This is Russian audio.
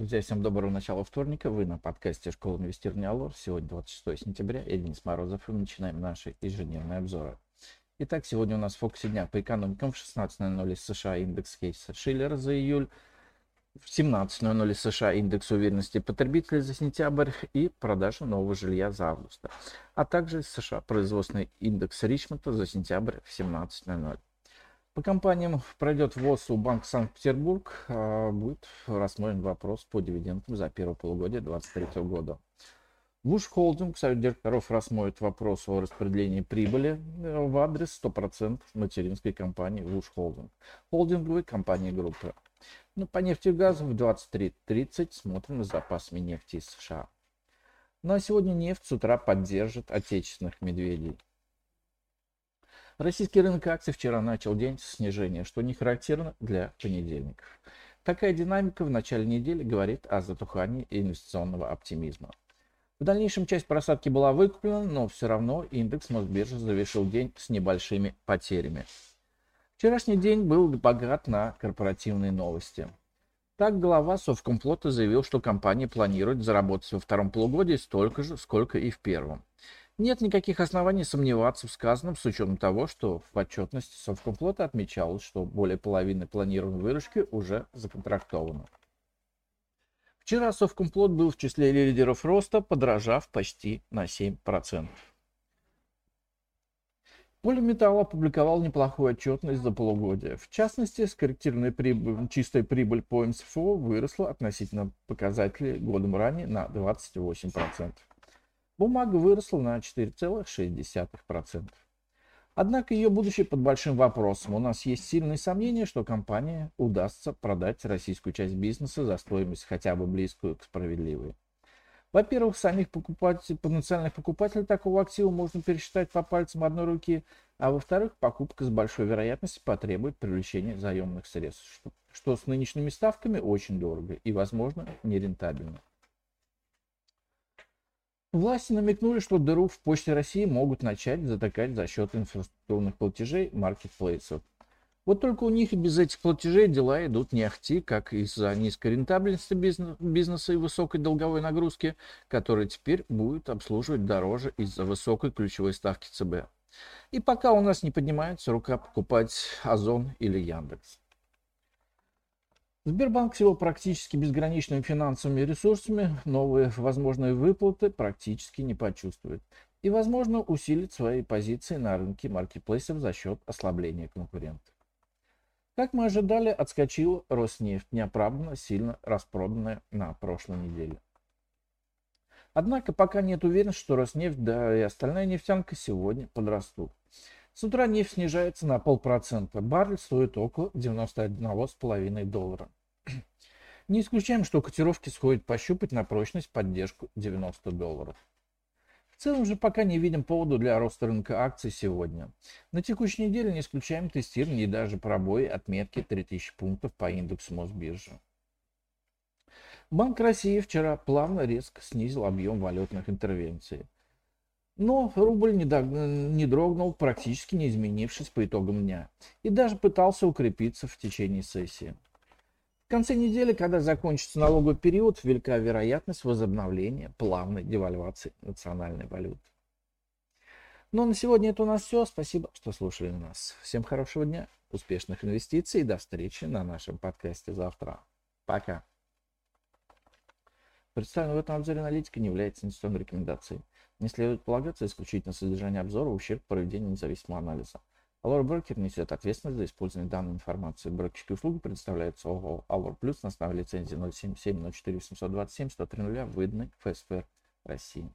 Друзья, всем доброго начала вторника. Вы на подкасте Школа инвестирования Алор. Сегодня 26 сентября. Я Денис Морозов. И мы начинаем наши ежедневные обзоры. Итак, сегодня у нас в фокусе дня по экономикам в 16.00 из США индекс Кейса Шиллера за июль. В 17.00 из США индекс уверенности потребителей за сентябрь и продажа нового жилья за август. А также США производственный индекс Ричмонда за сентябрь в 17.00. По компаниям пройдет ВОЗ у Банка Санкт-Петербург. А, будет рассмотрен вопрос по дивидендам за первое полугодие 2023 года. Вуш Холдинг, Совет директоров рассмотрит вопрос о распределении прибыли э, в адрес 100% материнской компании Вуш Холдинг, холдинговой компании группы. Ну, по нефти и газу в 23.30 смотрим на запасами нефти из США. Ну а сегодня нефть с утра поддержит отечественных медведей. Российский рынок акций вчера начал день с снижения, что не характерно для понедельников. Такая динамика в начале недели говорит о затухании инвестиционного оптимизма. В дальнейшем часть просадки была выкуплена, но все равно индекс Мосбиржи завершил день с небольшими потерями. Вчерашний день был богат на корпоративные новости. Так глава Совкомплота заявил, что компания планирует заработать во втором полугодии столько же, сколько и в первом. Нет никаких оснований сомневаться в сказанном с учетом того, что в отчетности Совкомфлота отмечалось, что более половины планируемой выручки уже законтрактовано. Вчера Совкомплот был в числе лидеров роста, подражав почти на 7%. Полиметалл опубликовал неплохую отчетность за полугодие. В частности, скорректированная прибыль, чистая прибыль по МСФО выросла относительно показателей годом ранее на 28%. Бумага выросла на 4,6%. Однако ее будущее под большим вопросом. У нас есть сильные сомнения, что компания удастся продать российскую часть бизнеса за стоимость хотя бы близкую к справедливой. Во-первых, самих покупателей, потенциальных покупателей такого актива можно пересчитать по пальцам одной руки, а во-вторых, покупка с большой вероятностью потребует привлечения заемных средств, что, что с нынешними ставками очень дорого и, возможно, нерентабельно. Власти намекнули, что дыру в Почте России могут начать затыкать за счет инфраструктурных платежей маркетплейсов. Вот только у них и без этих платежей дела идут не ахти, как из-за низкой рентабельности бизнеса и высокой долговой нагрузки, которая теперь будет обслуживать дороже из-за высокой ключевой ставки ЦБ. И пока у нас не поднимается рука покупать Озон или Яндекс. Сбербанк с его практически безграничными финансовыми ресурсами новые возможные выплаты практически не почувствует. И, возможно, усилит свои позиции на рынке маркетплейсов за счет ослабления конкурентов. Как мы ожидали, отскочила Роснефть, неоправданно сильно распроданная на прошлой неделе. Однако пока нет уверенности, что Роснефть, да и остальная нефтянка сегодня подрастут. С утра нефть снижается на полпроцента. Баррель стоит около 91,5 доллара. Не исключаем, что котировки сходят пощупать на прочность поддержку 90 долларов. В целом же пока не видим повода для роста рынка акций сегодня. На текущей неделе не исключаем тестирование и даже пробои отметки 3000 пунктов по индексу Мосбиржи. Банк России вчера плавно резко снизил объем валютных интервенций. Но рубль не, дог... не дрогнул, практически не изменившись по итогам дня. И даже пытался укрепиться в течение сессии. В конце недели, когда закончится налоговый период, велика вероятность возобновления плавной девальвации национальной валюты. Ну а на сегодня это у нас все. Спасибо, что слушали нас. Всем хорошего дня, успешных инвестиций и до встречи на нашем подкасте завтра. Пока. Представленная в этом обзоре аналитика не является инвестиционной рекомендацией. Не следует полагаться исключительно содержание обзора в ущерб проведению независимого анализа. Allure Broker несет ответственность за использование данной информации. Брокерские услуги предоставляются ООО Allure Plus на основе лицензии 077 04 827 103 выданной ФСФР России.